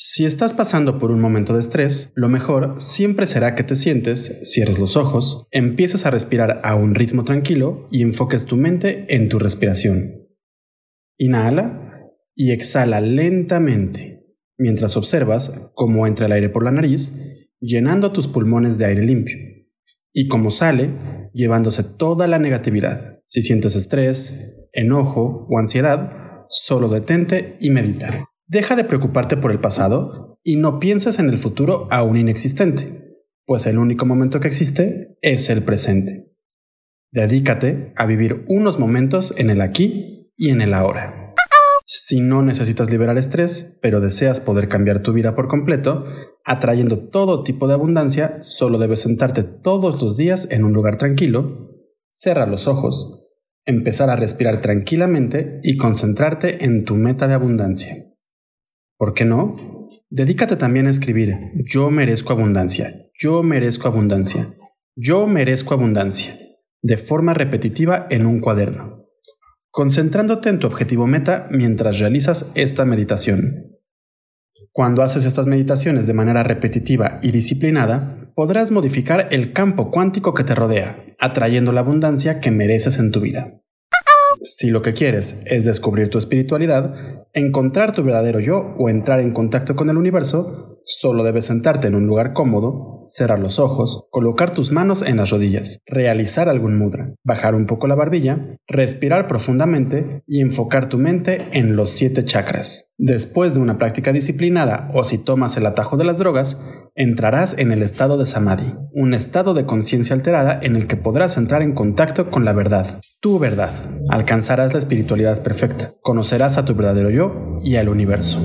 Si estás pasando por un momento de estrés, lo mejor siempre será que te sientes, cierres los ojos, empieces a respirar a un ritmo tranquilo y enfoques tu mente en tu respiración. Inhala y exhala lentamente, mientras observas cómo entra el aire por la nariz, llenando tus pulmones de aire limpio, y cómo sale, llevándose toda la negatividad. Si sientes estrés, enojo o ansiedad, solo detente y medita. Deja de preocuparte por el pasado y no pienses en el futuro aún inexistente, pues el único momento que existe es el presente. Dedícate a vivir unos momentos en el aquí y en el ahora. Si no necesitas liberar estrés, pero deseas poder cambiar tu vida por completo, atrayendo todo tipo de abundancia, solo debes sentarte todos los días en un lugar tranquilo, cerrar los ojos, empezar a respirar tranquilamente y concentrarte en tu meta de abundancia. ¿Por qué no? Dedícate también a escribir yo merezco abundancia, yo merezco abundancia, yo merezco abundancia, de forma repetitiva en un cuaderno, concentrándote en tu objetivo meta mientras realizas esta meditación. Cuando haces estas meditaciones de manera repetitiva y disciplinada, podrás modificar el campo cuántico que te rodea, atrayendo la abundancia que mereces en tu vida. Si lo que quieres es descubrir tu espiritualidad, encontrar tu verdadero yo o entrar en contacto con el universo, solo debes sentarte en un lugar cómodo, cerrar los ojos, colocar tus manos en las rodillas, realizar algún mudra, bajar un poco la barbilla, respirar profundamente y enfocar tu mente en los siete chakras. Después de una práctica disciplinada o si tomas el atajo de las drogas, entrarás en el estado de samadhi, un estado de conciencia alterada en el que podrás entrar en contacto con la verdad, tu verdad. Alcanzarás la espiritualidad perfecta, conocerás a tu verdadero yo y al universo.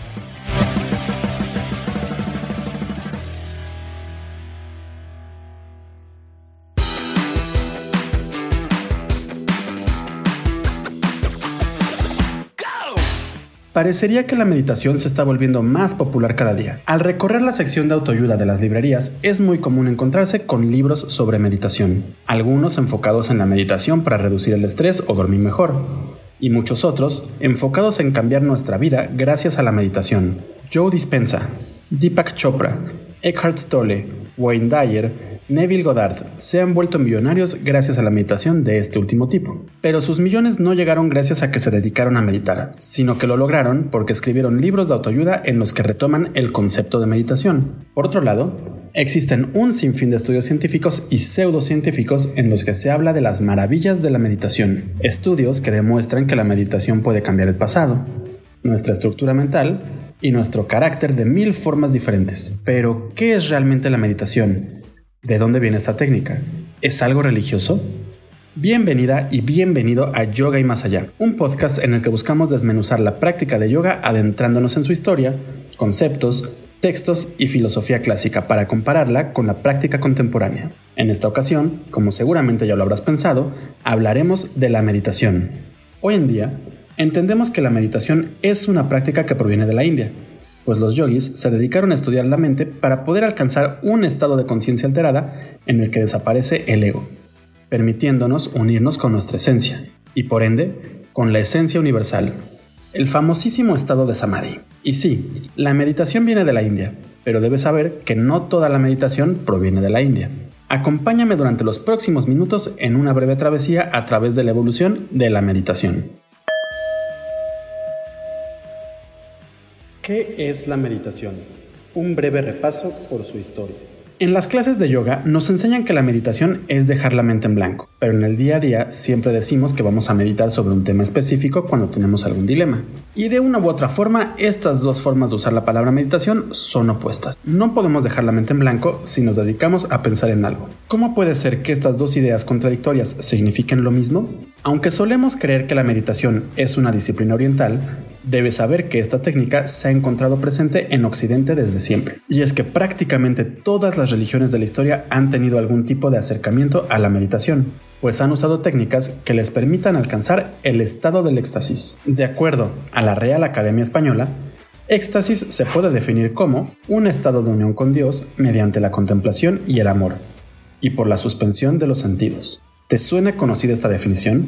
Parecería que la meditación se está volviendo más popular cada día. Al recorrer la sección de autoayuda de las librerías, es muy común encontrarse con libros sobre meditación, algunos enfocados en la meditación para reducir el estrés o dormir mejor, y muchos otros enfocados en cambiar nuestra vida gracias a la meditación. Joe Dispensa, Deepak Chopra, Eckhart Tolle, Wayne Dyer, Neville Goddard se han vuelto millonarios gracias a la meditación de este último tipo. Pero sus millones no llegaron gracias a que se dedicaron a meditar, sino que lo lograron porque escribieron libros de autoayuda en los que retoman el concepto de meditación. Por otro lado, existen un sinfín de estudios científicos y pseudocientíficos en los que se habla de las maravillas de la meditación, estudios que demuestran que la meditación puede cambiar el pasado, nuestra estructura mental y nuestro carácter de mil formas diferentes. Pero, ¿qué es realmente la meditación? ¿De dónde viene esta técnica? ¿Es algo religioso? Bienvenida y bienvenido a Yoga y Más Allá, un podcast en el que buscamos desmenuzar la práctica de yoga adentrándonos en su historia, conceptos, textos y filosofía clásica para compararla con la práctica contemporánea. En esta ocasión, como seguramente ya lo habrás pensado, hablaremos de la meditación. Hoy en día, entendemos que la meditación es una práctica que proviene de la India, pues los yogis se dedicaron a estudiar la mente para poder alcanzar un estado de conciencia alterada en el que desaparece el ego, permitiéndonos unirnos con nuestra esencia y por ende con la esencia universal, el famosísimo estado de samadhi. Y sí, la meditación viene de la India, pero debes saber que no toda la meditación proviene de la India. Acompáñame durante los próximos minutos en una breve travesía a través de la evolución de la meditación. ¿Qué es la meditación? Un breve repaso por su historia. En las clases de yoga nos enseñan que la meditación es dejar la mente en blanco, pero en el día a día siempre decimos que vamos a meditar sobre un tema específico cuando tenemos algún dilema. Y de una u otra forma, estas dos formas de usar la palabra meditación son opuestas. No podemos dejar la mente en blanco si nos dedicamos a pensar en algo. ¿Cómo puede ser que estas dos ideas contradictorias signifiquen lo mismo? Aunque solemos creer que la meditación es una disciplina oriental, debes saber que esta técnica se ha encontrado presente en Occidente desde siempre. Y es que prácticamente todas las religiones de la historia han tenido algún tipo de acercamiento a la meditación, pues han usado técnicas que les permitan alcanzar el estado del éxtasis. De acuerdo a la Real Academia Española, éxtasis se puede definir como un estado de unión con Dios mediante la contemplación y el amor, y por la suspensión de los sentidos. ¿Te suena conocida esta definición?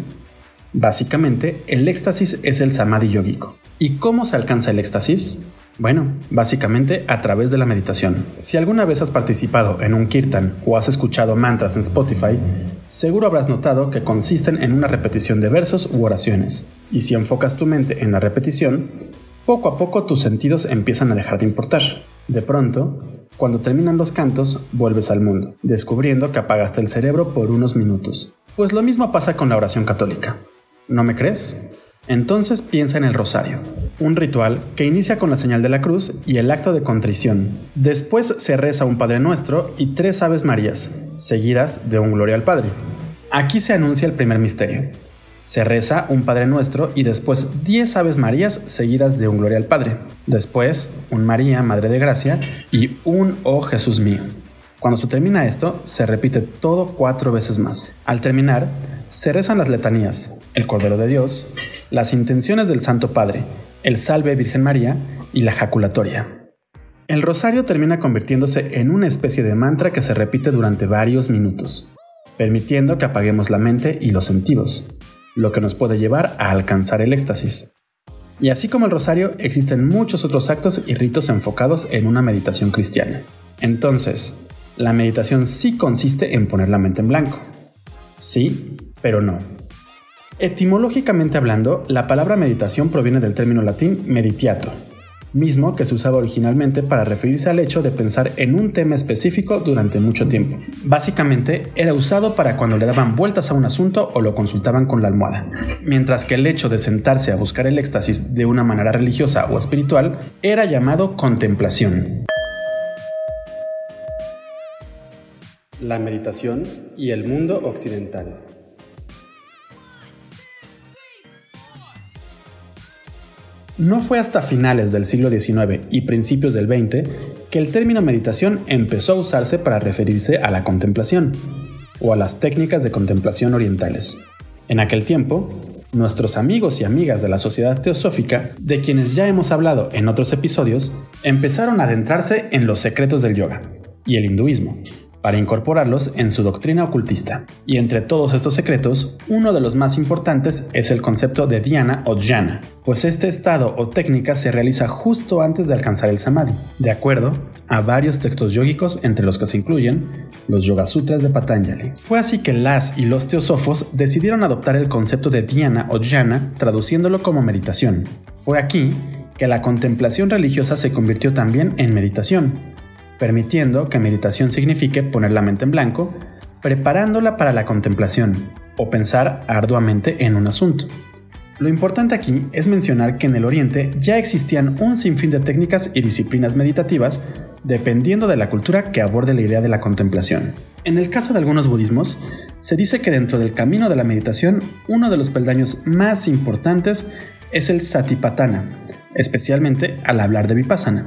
Básicamente, el éxtasis es el samadhi yogico. ¿Y cómo se alcanza el éxtasis? Bueno, básicamente a través de la meditación. Si alguna vez has participado en un kirtan o has escuchado mantras en Spotify, seguro habrás notado que consisten en una repetición de versos u oraciones. Y si enfocas tu mente en la repetición, poco a poco tus sentidos empiezan a dejar de importar. De pronto, cuando terminan los cantos, vuelves al mundo, descubriendo que apagaste el cerebro por unos minutos. Pues lo mismo pasa con la oración católica. ¿No me crees? Entonces piensa en el rosario, un ritual que inicia con la señal de la cruz y el acto de contrición. Después se reza un Padre Nuestro y tres Aves Marías, seguidas de un Gloria al Padre. Aquí se anuncia el primer misterio. Se reza un Padre Nuestro y después diez Aves Marías seguidas de un Gloria al Padre. Después un María, Madre de Gracia y un Oh Jesús mío. Cuando se termina esto, se repite todo cuatro veces más. Al terminar, se rezan las letanías, el Cordero de Dios, las intenciones del Santo Padre, el Salve Virgen María y la jaculatoria. El rosario termina convirtiéndose en una especie de mantra que se repite durante varios minutos, permitiendo que apaguemos la mente y los sentidos, lo que nos puede llevar a alcanzar el éxtasis. Y así como el rosario, existen muchos otros actos y ritos enfocados en una meditación cristiana. Entonces, la meditación sí consiste en poner la mente en blanco. Sí, pero no. Etimológicamente hablando, la palabra meditación proviene del término latín meditiato, mismo que se usaba originalmente para referirse al hecho de pensar en un tema específico durante mucho tiempo. Básicamente, era usado para cuando le daban vueltas a un asunto o lo consultaban con la almohada, mientras que el hecho de sentarse a buscar el éxtasis de una manera religiosa o espiritual era llamado contemplación. La meditación y el mundo occidental. No fue hasta finales del siglo XIX y principios del XX que el término meditación empezó a usarse para referirse a la contemplación o a las técnicas de contemplación orientales. En aquel tiempo, nuestros amigos y amigas de la sociedad teosófica, de quienes ya hemos hablado en otros episodios, empezaron a adentrarse en los secretos del yoga y el hinduismo, para incorporarlos en su doctrina ocultista. Y entre todos estos secretos, uno de los más importantes es el concepto de dhyana o jhana, pues este estado o técnica se realiza justo antes de alcanzar el samadhi, de acuerdo a varios textos yógicos entre los que se incluyen los Yoga Sutras de Patanjali. Fue así que las y los teosófos decidieron adoptar el concepto de dhyana o jhana traduciéndolo como meditación. Fue aquí que la contemplación religiosa se convirtió también en meditación, permitiendo que meditación signifique poner la mente en blanco, preparándola para la contemplación o pensar arduamente en un asunto. Lo importante aquí es mencionar que en el Oriente ya existían un sinfín de técnicas y disciplinas meditativas dependiendo de la cultura que aborde la idea de la contemplación. En el caso de algunos budismos, se dice que dentro del camino de la meditación uno de los peldaños más importantes es el satipatthana, especialmente al hablar de vipassana,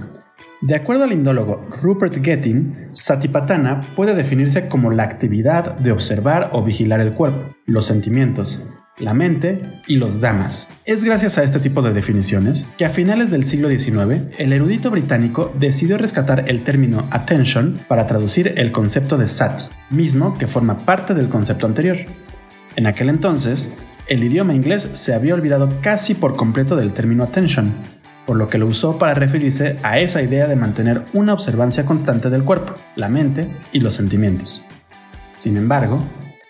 de acuerdo al indólogo Rupert Getting, Satipatthana puede definirse como la actividad de observar o vigilar el cuerpo, los sentimientos, la mente y los damas. Es gracias a este tipo de definiciones que a finales del siglo XIX el erudito británico decidió rescatar el término attention para traducir el concepto de sati, mismo que forma parte del concepto anterior. En aquel entonces, el idioma inglés se había olvidado casi por completo del término attention, por lo que lo usó para referirse a esa idea de mantener una observancia constante del cuerpo, la mente y los sentimientos. Sin embargo,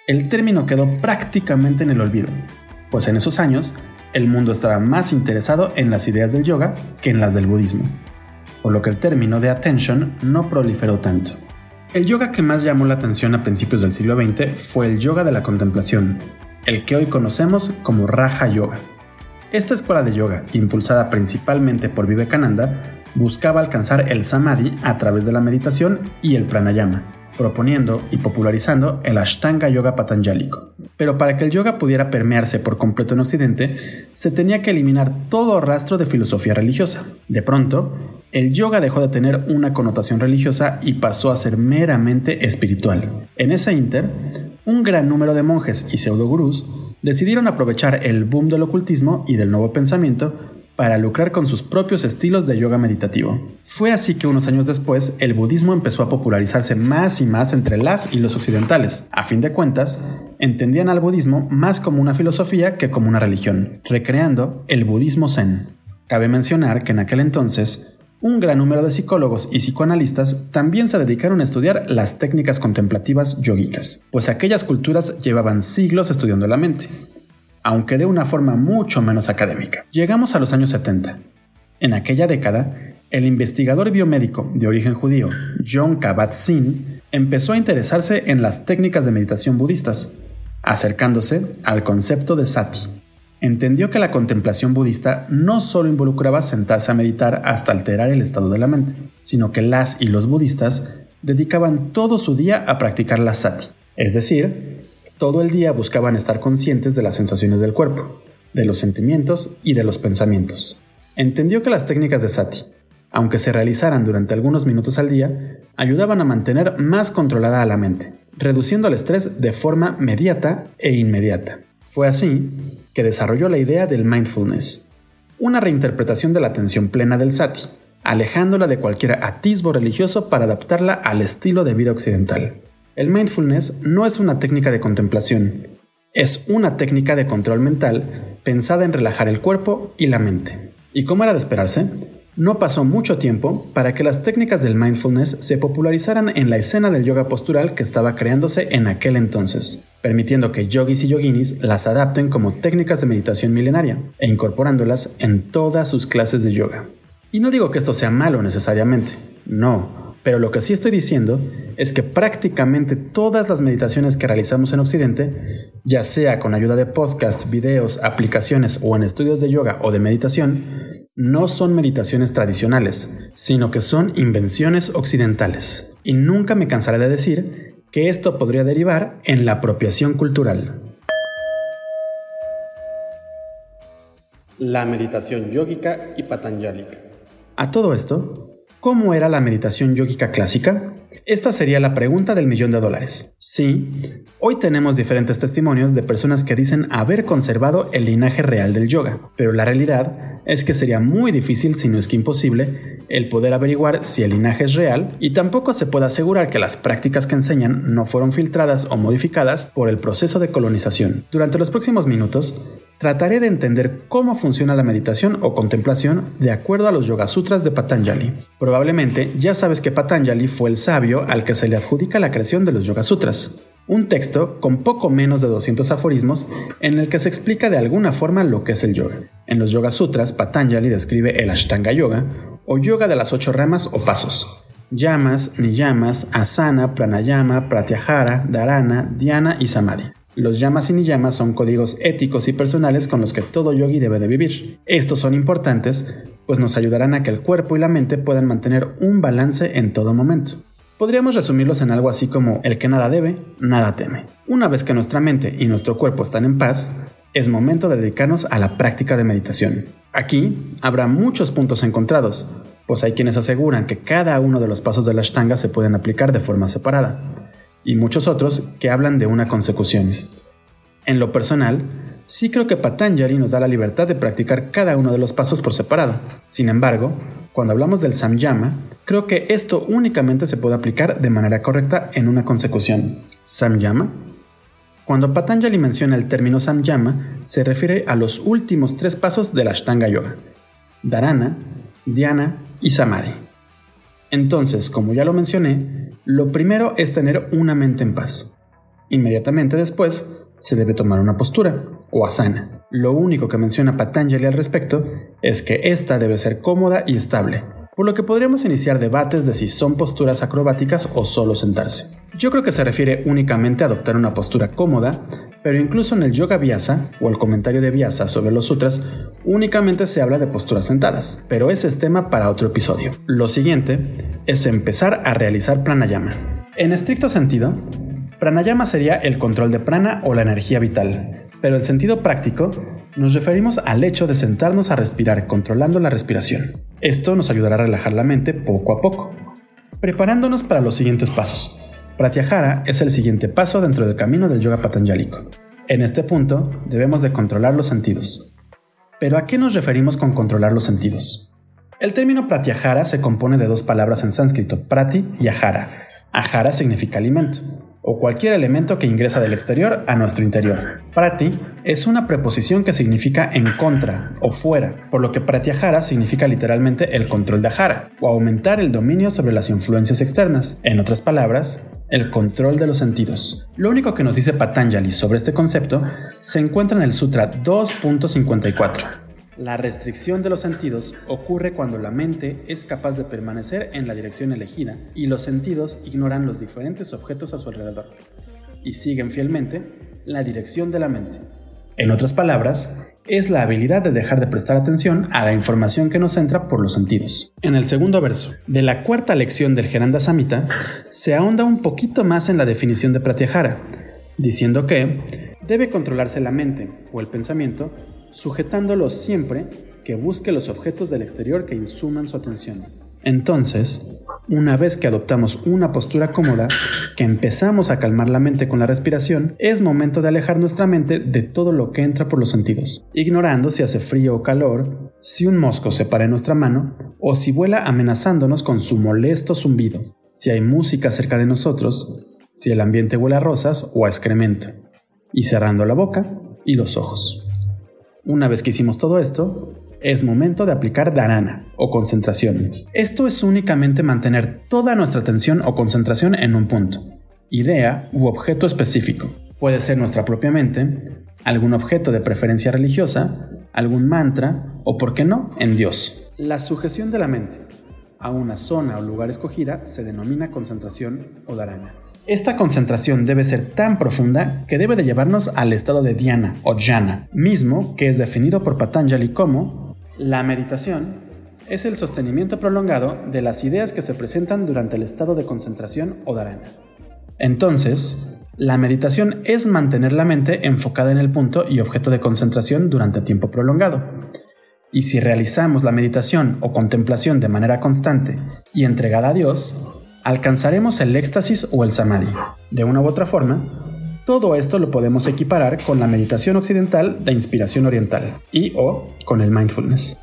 el término quedó prácticamente en el olvido, pues en esos años el mundo estaba más interesado en las ideas del yoga que en las del budismo, por lo que el término de attention no proliferó tanto. El yoga que más llamó la atención a principios del siglo XX fue el yoga de la contemplación, el que hoy conocemos como Raja Yoga. Esta escuela de yoga, impulsada principalmente por Vivekananda, buscaba alcanzar el samadhi a través de la meditación y el pranayama, proponiendo y popularizando el Ashtanga Yoga Patanjalico. Pero para que el yoga pudiera permearse por completo en Occidente, se tenía que eliminar todo rastro de filosofía religiosa. De pronto, el yoga dejó de tener una connotación religiosa y pasó a ser meramente espiritual. En esa inter, un gran número de monjes y pseudogurús decidieron aprovechar el boom del ocultismo y del nuevo pensamiento para lucrar con sus propios estilos de yoga meditativo. Fue así que unos años después el budismo empezó a popularizarse más y más entre las y los occidentales. A fin de cuentas, entendían al budismo más como una filosofía que como una religión, recreando el budismo zen. Cabe mencionar que en aquel entonces un gran número de psicólogos y psicoanalistas también se dedicaron a estudiar las técnicas contemplativas yogicas, pues aquellas culturas llevaban siglos estudiando la mente aunque de una forma mucho menos académica. Llegamos a los años 70. En aquella década, el investigador biomédico de origen judío John Kabat-Zinn empezó a interesarse en las técnicas de meditación budistas, acercándose al concepto de sati. Entendió que la contemplación budista no solo involucraba sentarse a meditar hasta alterar el estado de la mente, sino que las y los budistas dedicaban todo su día a practicar la sati, es decir, todo el día buscaban estar conscientes de las sensaciones del cuerpo, de los sentimientos y de los pensamientos. Entendió que las técnicas de Sati, aunque se realizaran durante algunos minutos al día, ayudaban a mantener más controlada a la mente, reduciendo el estrés de forma mediata e inmediata. Fue así que desarrolló la idea del mindfulness, una reinterpretación de la atención plena del sati, alejándola de cualquier atisbo religioso para adaptarla al estilo de vida occidental. El mindfulness no es una técnica de contemplación, es una técnica de control mental pensada en relajar el cuerpo y la mente. Y como era de esperarse, no pasó mucho tiempo para que las técnicas del mindfulness se popularizaran en la escena del yoga postural que estaba creándose en aquel entonces, permitiendo que yogis y yoginis las adapten como técnicas de meditación milenaria e incorporándolas en todas sus clases de yoga. Y no digo que esto sea malo necesariamente, no, pero lo que sí estoy diciendo es que prácticamente todas las meditaciones que realizamos en Occidente, ya sea con ayuda de podcasts, videos, aplicaciones o en estudios de yoga o de meditación, no son meditaciones tradicionales, sino que son invenciones occidentales. Y nunca me cansaré de decir que esto podría derivar en la apropiación cultural. La meditación yógica y patanjálica. A todo esto, ¿Cómo era la meditación yógica clásica? Esta sería la pregunta del millón de dólares. Sí, hoy tenemos diferentes testimonios de personas que dicen haber conservado el linaje real del yoga, pero la realidad es que sería muy difícil, si no es que imposible, el poder averiguar si el linaje es real y tampoco se puede asegurar que las prácticas que enseñan no fueron filtradas o modificadas por el proceso de colonización. Durante los próximos minutos, trataré de entender cómo funciona la meditación o contemplación de acuerdo a los Yoga Sutras de Patanjali. Probablemente ya sabes que Patanjali fue el sabio al que se le adjudica la creación de los Yoga Sutras, un texto con poco menos de 200 aforismos en el que se explica de alguna forma lo que es el yoga. En los Yoga Sutras, Patanjali describe el Ashtanga Yoga o yoga de las ocho ramas o pasos. Yamas, niyamas, asana, pranayama, pratyahara, dharana, dhyana y samadhi. Los llamas y niyamas son códigos éticos y personales con los que todo yogi debe de vivir. Estos son importantes, pues nos ayudarán a que el cuerpo y la mente puedan mantener un balance en todo momento. Podríamos resumirlos en algo así como el que nada debe, nada teme. Una vez que nuestra mente y nuestro cuerpo están en paz, es momento de dedicarnos a la práctica de meditación. Aquí habrá muchos puntos encontrados, pues hay quienes aseguran que cada uno de los pasos de la Ashtanga se pueden aplicar de forma separada y muchos otros que hablan de una consecución. En lo personal, sí creo que Patanjali nos da la libertad de practicar cada uno de los pasos por separado. Sin embargo, cuando hablamos del samyama, creo que esto únicamente se puede aplicar de manera correcta en una consecución. Samyama. Cuando Patanjali menciona el término samyama, se refiere a los últimos tres pasos de la Ashtanga Yoga: Dharana, Dhyana y Samadhi. Entonces, como ya lo mencioné, lo primero es tener una mente en paz. Inmediatamente después, se debe tomar una postura, o asana. Lo único que menciona Patanjali al respecto es que esta debe ser cómoda y estable, por lo que podríamos iniciar debates de si son posturas acrobáticas o solo sentarse. Yo creo que se refiere únicamente a adoptar una postura cómoda, pero incluso en el Yoga Vyasa o el comentario de Vyasa sobre los sutras, únicamente se habla de posturas sentadas, pero ese es tema para otro episodio. Lo siguiente es empezar a realizar pranayama. En estricto sentido, pranayama sería el control de prana o la energía vital, pero en sentido práctico nos referimos al hecho de sentarnos a respirar controlando la respiración. Esto nos ayudará a relajar la mente poco a poco, preparándonos para los siguientes pasos. Pratyahara es el siguiente paso dentro del camino del yoga patanjálico. En este punto debemos de controlar los sentidos. Pero ¿a qué nos referimos con controlar los sentidos? El término pratyahara se compone de dos palabras en sánscrito, prati y ahara. Ahara significa alimento o cualquier elemento que ingresa del exterior a nuestro interior. Prati es una preposición que significa en contra o fuera, por lo que pratyahara significa literalmente el control de ahara o aumentar el dominio sobre las influencias externas. En otras palabras, el control de los sentidos. Lo único que nos dice Patanjali sobre este concepto se encuentra en el Sutra 2.54 la restricción de los sentidos ocurre cuando la mente es capaz de permanecer en la dirección elegida y los sentidos ignoran los diferentes objetos a su alrededor y siguen fielmente la dirección de la mente. En otras palabras, es la habilidad de dejar de prestar atención a la información que nos entra por los sentidos. En el segundo verso de la cuarta lección del Geranda Samhita se ahonda un poquito más en la definición de Pratyahara, diciendo que debe controlarse la mente o el pensamiento sujetándolo siempre que busque los objetos del exterior que insuman su atención. Entonces, una vez que adoptamos una postura cómoda, que empezamos a calmar la mente con la respiración, es momento de alejar nuestra mente de todo lo que entra por los sentidos, ignorando si hace frío o calor, si un mosco se para en nuestra mano o si vuela amenazándonos con su molesto zumbido, si hay música cerca de nosotros, si el ambiente huele a rosas o a excremento, y cerrando la boca y los ojos. Una vez que hicimos todo esto, es momento de aplicar dharana o concentración. Esto es únicamente mantener toda nuestra atención o concentración en un punto, idea u objeto específico. Puede ser nuestra propia mente, algún objeto de preferencia religiosa, algún mantra o, por qué no, en Dios. La sujeción de la mente a una zona o lugar escogida se denomina concentración o dharana. Esta concentración debe ser tan profunda que debe de llevarnos al estado de dhyana o jhana, mismo que es definido por Patanjali como la meditación es el sostenimiento prolongado de las ideas que se presentan durante el estado de concentración o dharana. Entonces, la meditación es mantener la mente enfocada en el punto y objeto de concentración durante tiempo prolongado. Y si realizamos la meditación o contemplación de manera constante y entregada a Dios, alcanzaremos el éxtasis o el samadhi. De una u otra forma, todo esto lo podemos equiparar con la meditación occidental de inspiración oriental y o con el mindfulness.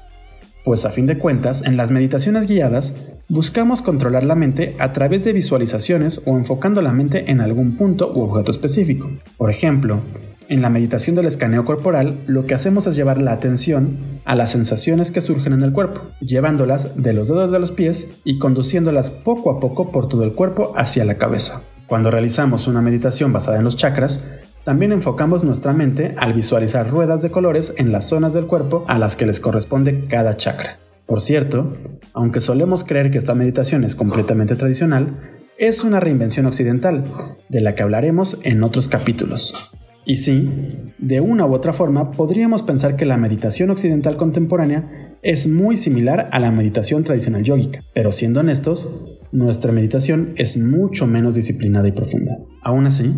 Pues a fin de cuentas, en las meditaciones guiadas, buscamos controlar la mente a través de visualizaciones o enfocando la mente en algún punto u objeto específico. Por ejemplo, en la meditación del escaneo corporal, lo que hacemos es llevar la atención a las sensaciones que surgen en el cuerpo, llevándolas de los dedos de los pies y conduciéndolas poco a poco por todo el cuerpo hacia la cabeza. Cuando realizamos una meditación basada en los chakras, también enfocamos nuestra mente al visualizar ruedas de colores en las zonas del cuerpo a las que les corresponde cada chakra. Por cierto, aunque solemos creer que esta meditación es completamente tradicional, es una reinvención occidental, de la que hablaremos en otros capítulos. Y sí, de una u otra forma podríamos pensar que la meditación occidental contemporánea es muy similar a la meditación tradicional yógica, pero siendo honestos, nuestra meditación es mucho menos disciplinada y profunda. Aún así,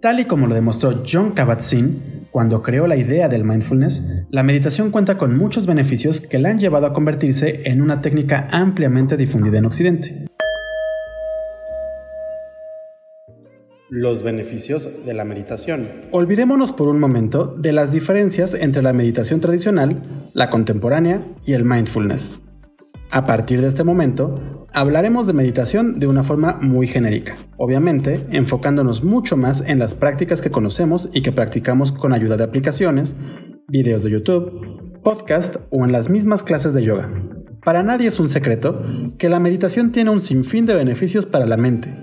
tal y como lo demostró John Kabat-Zinn cuando creó la idea del mindfulness, la meditación cuenta con muchos beneficios que la han llevado a convertirse en una técnica ampliamente difundida en Occidente. Los beneficios de la meditación. Olvidémonos por un momento de las diferencias entre la meditación tradicional, la contemporánea y el mindfulness. A partir de este momento, hablaremos de meditación de una forma muy genérica, obviamente enfocándonos mucho más en las prácticas que conocemos y que practicamos con ayuda de aplicaciones, videos de YouTube, podcast o en las mismas clases de yoga. Para nadie es un secreto que la meditación tiene un sinfín de beneficios para la mente,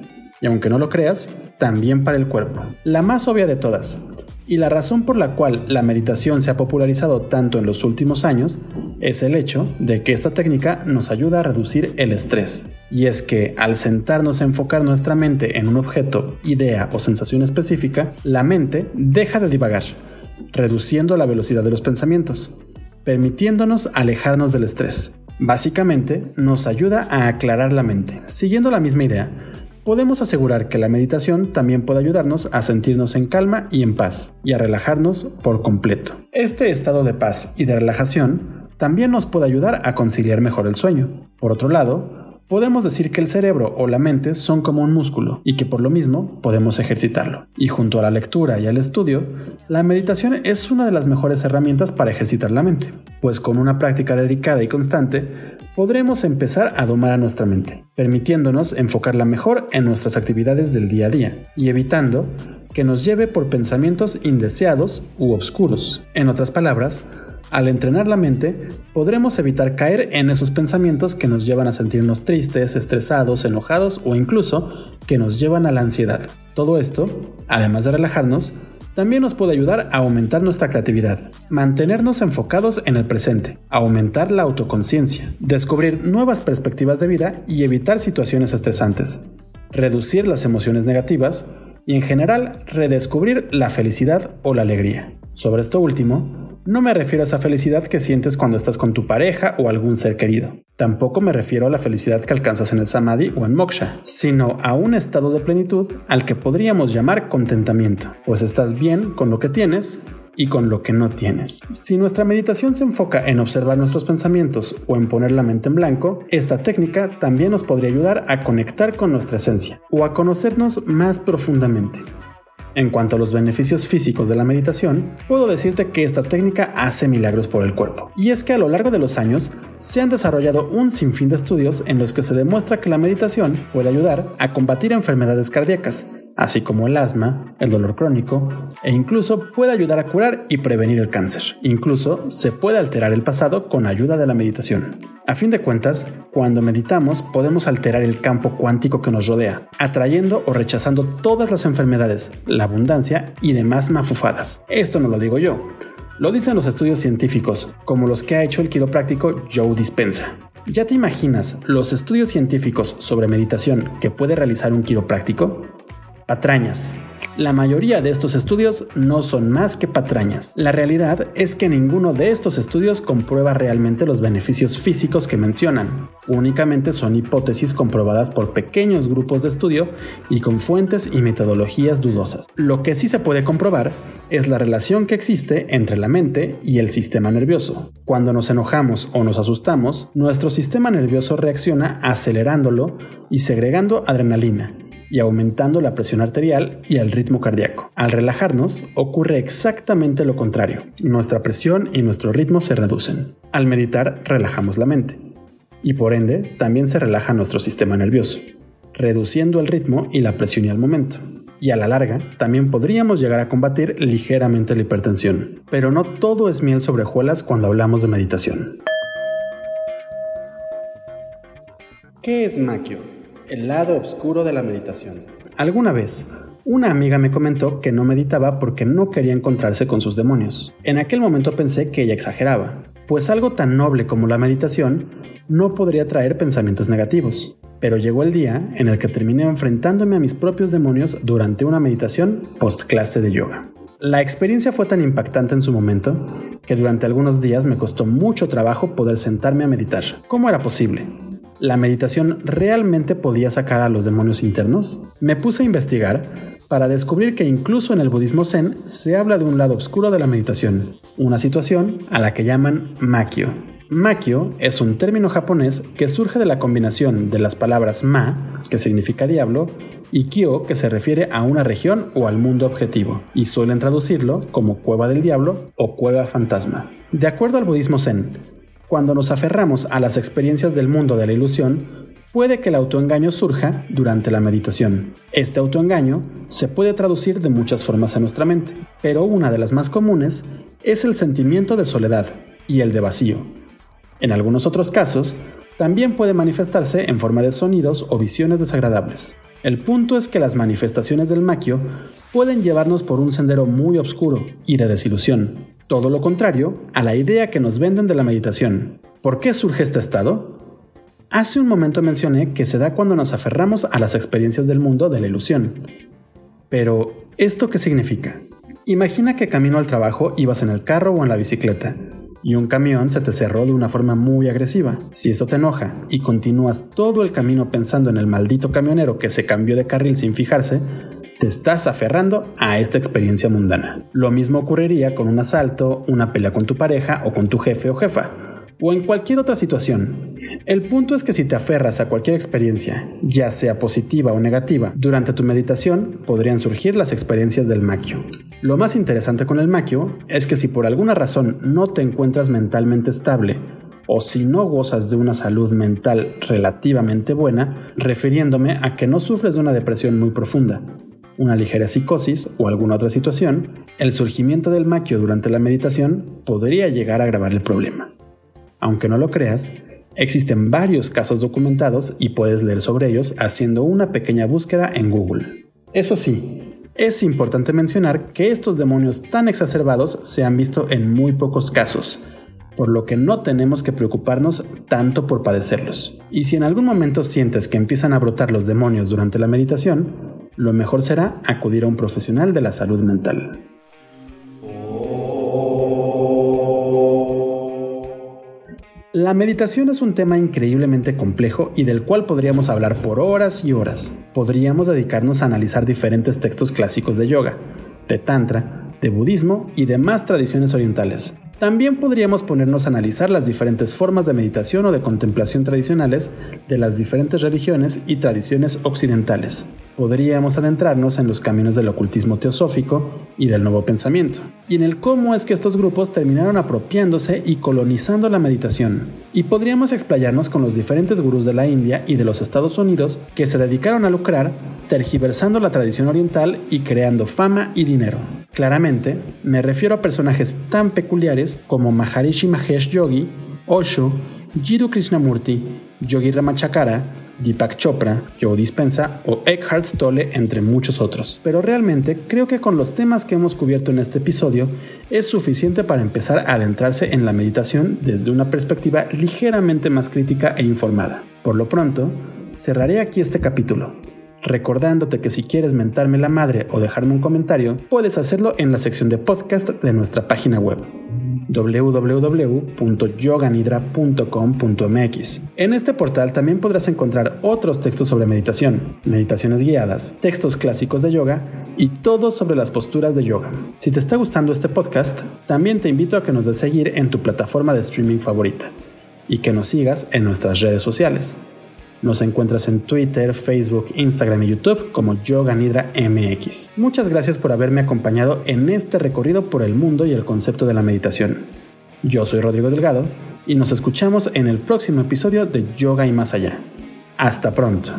y aunque no lo creas, también para el cuerpo. La más obvia de todas, y la razón por la cual la meditación se ha popularizado tanto en los últimos años es el hecho de que esta técnica nos ayuda a reducir el estrés. Y es que al sentarnos a enfocar nuestra mente en un objeto, idea o sensación específica, la mente deja de divagar, reduciendo la velocidad de los pensamientos, permitiéndonos alejarnos del estrés. Básicamente, nos ayuda a aclarar la mente. Siguiendo la misma idea, podemos asegurar que la meditación también puede ayudarnos a sentirnos en calma y en paz, y a relajarnos por completo. Este estado de paz y de relajación también nos puede ayudar a conciliar mejor el sueño. Por otro lado, Podemos decir que el cerebro o la mente son como un músculo y que por lo mismo podemos ejercitarlo. Y junto a la lectura y al estudio, la meditación es una de las mejores herramientas para ejercitar la mente, pues con una práctica dedicada y constante podremos empezar a domar a nuestra mente, permitiéndonos enfocarla mejor en nuestras actividades del día a día y evitando que nos lleve por pensamientos indeseados u obscuros. En otras palabras, al entrenar la mente, podremos evitar caer en esos pensamientos que nos llevan a sentirnos tristes, estresados, enojados o incluso que nos llevan a la ansiedad. Todo esto, además de relajarnos, también nos puede ayudar a aumentar nuestra creatividad, mantenernos enfocados en el presente, aumentar la autoconciencia, descubrir nuevas perspectivas de vida y evitar situaciones estresantes, reducir las emociones negativas y en general redescubrir la felicidad o la alegría. Sobre esto último, no me refiero a esa felicidad que sientes cuando estás con tu pareja o algún ser querido. Tampoco me refiero a la felicidad que alcanzas en el samadhi o en moksha, sino a un estado de plenitud al que podríamos llamar contentamiento, pues estás bien con lo que tienes y con lo que no tienes. Si nuestra meditación se enfoca en observar nuestros pensamientos o en poner la mente en blanco, esta técnica también nos podría ayudar a conectar con nuestra esencia o a conocernos más profundamente. En cuanto a los beneficios físicos de la meditación, puedo decirte que esta técnica hace milagros por el cuerpo. Y es que a lo largo de los años se han desarrollado un sinfín de estudios en los que se demuestra que la meditación puede ayudar a combatir enfermedades cardíacas, así como el asma, el dolor crónico, e incluso puede ayudar a curar y prevenir el cáncer. Incluso se puede alterar el pasado con ayuda de la meditación. A fin de cuentas, cuando meditamos podemos alterar el campo cuántico que nos rodea, atrayendo o rechazando todas las enfermedades, la abundancia y demás mafufadas. Esto no lo digo yo, lo dicen los estudios científicos, como los que ha hecho el quiropráctico Joe Dispensa. ¿Ya te imaginas los estudios científicos sobre meditación que puede realizar un quiropráctico? Patrañas. La mayoría de estos estudios no son más que patrañas. La realidad es que ninguno de estos estudios comprueba realmente los beneficios físicos que mencionan. Únicamente son hipótesis comprobadas por pequeños grupos de estudio y con fuentes y metodologías dudosas. Lo que sí se puede comprobar es la relación que existe entre la mente y el sistema nervioso. Cuando nos enojamos o nos asustamos, nuestro sistema nervioso reacciona acelerándolo y segregando adrenalina y aumentando la presión arterial y el ritmo cardíaco. Al relajarnos, ocurre exactamente lo contrario. Nuestra presión y nuestro ritmo se reducen. Al meditar, relajamos la mente. Y por ende, también se relaja nuestro sistema nervioso, reduciendo el ritmo y la presión y al momento. Y a la larga, también podríamos llegar a combatir ligeramente la hipertensión. Pero no todo es miel sobre hojuelas cuando hablamos de meditación. ¿Qué es Makio? El lado oscuro de la meditación. Alguna vez, una amiga me comentó que no meditaba porque no quería encontrarse con sus demonios. En aquel momento pensé que ella exageraba, pues algo tan noble como la meditación no podría traer pensamientos negativos. Pero llegó el día en el que terminé enfrentándome a mis propios demonios durante una meditación post clase de yoga. La experiencia fue tan impactante en su momento que durante algunos días me costó mucho trabajo poder sentarme a meditar. ¿Cómo era posible? ¿La meditación realmente podía sacar a los demonios internos? Me puse a investigar para descubrir que incluso en el budismo zen se habla de un lado oscuro de la meditación, una situación a la que llaman makyo. Makyo es un término japonés que surge de la combinación de las palabras ma, que significa diablo, y kyo, que se refiere a una región o al mundo objetivo, y suelen traducirlo como cueva del diablo o cueva fantasma. De acuerdo al budismo zen, cuando nos aferramos a las experiencias del mundo de la ilusión, puede que el autoengaño surja durante la meditación. Este autoengaño se puede traducir de muchas formas en nuestra mente, pero una de las más comunes es el sentimiento de soledad y el de vacío. En algunos otros casos, también puede manifestarse en forma de sonidos o visiones desagradables. El punto es que las manifestaciones del maquio pueden llevarnos por un sendero muy oscuro y de desilusión, todo lo contrario a la idea que nos venden de la meditación. ¿Por qué surge este estado? Hace un momento mencioné que se da cuando nos aferramos a las experiencias del mundo de la ilusión. Pero, ¿esto qué significa? Imagina que camino al trabajo ibas en el carro o en la bicicleta, y un camión se te cerró de una forma muy agresiva. Si esto te enoja y continúas todo el camino pensando en el maldito camionero que se cambió de carril sin fijarse, te estás aferrando a esta experiencia mundana. Lo mismo ocurriría con un asalto, una pelea con tu pareja o con tu jefe o jefa, o en cualquier otra situación. El punto es que si te aferras a cualquier experiencia, ya sea positiva o negativa, durante tu meditación podrían surgir las experiencias del maquio. Lo más interesante con el maquio es que si por alguna razón no te encuentras mentalmente estable o si no gozas de una salud mental relativamente buena, refiriéndome a que no sufres de una depresión muy profunda, una ligera psicosis o alguna otra situación, el surgimiento del maquio durante la meditación podría llegar a agravar el problema. Aunque no lo creas, existen varios casos documentados y puedes leer sobre ellos haciendo una pequeña búsqueda en Google. Eso sí, es importante mencionar que estos demonios tan exacerbados se han visto en muy pocos casos, por lo que no tenemos que preocuparnos tanto por padecerlos. Y si en algún momento sientes que empiezan a brotar los demonios durante la meditación, lo mejor será acudir a un profesional de la salud mental. La meditación es un tema increíblemente complejo y del cual podríamos hablar por horas y horas. Podríamos dedicarnos a analizar diferentes textos clásicos de yoga, de tantra, de budismo y demás tradiciones orientales. También podríamos ponernos a analizar las diferentes formas de meditación o de contemplación tradicionales de las diferentes religiones y tradiciones occidentales. Podríamos adentrarnos en los caminos del ocultismo teosófico y del nuevo pensamiento, y en el cómo es que estos grupos terminaron apropiándose y colonizando la meditación. Y podríamos explayarnos con los diferentes gurús de la India y de los Estados Unidos que se dedicaron a lucrar tergiversando la tradición oriental y creando fama y dinero. Claramente, me refiero a personajes tan peculiares como Maharishi Mahesh Yogi, Osho, Jiddu Krishnamurti, Yogi Ramachakara, Deepak Chopra, Joe Dispensa o Eckhart Tolle, entre muchos otros. Pero realmente creo que con los temas que hemos cubierto en este episodio es suficiente para empezar a adentrarse en la meditación desde una perspectiva ligeramente más crítica e informada. Por lo pronto, cerraré aquí este capítulo recordándote que si quieres mentarme la madre o dejarme un comentario, puedes hacerlo en la sección de podcast de nuestra página web www.yoganidra.com.mx. En este portal también podrás encontrar otros textos sobre meditación, meditaciones guiadas, textos clásicos de yoga y todo sobre las posturas de yoga. Si te está gustando este podcast, también te invito a que nos des seguir en tu plataforma de streaming favorita y que nos sigas en nuestras redes sociales. Nos encuentras en Twitter, Facebook, Instagram y YouTube como Yoga Nidra MX. Muchas gracias por haberme acompañado en este recorrido por el mundo y el concepto de la meditación. Yo soy Rodrigo Delgado y nos escuchamos en el próximo episodio de Yoga y Más Allá. Hasta pronto.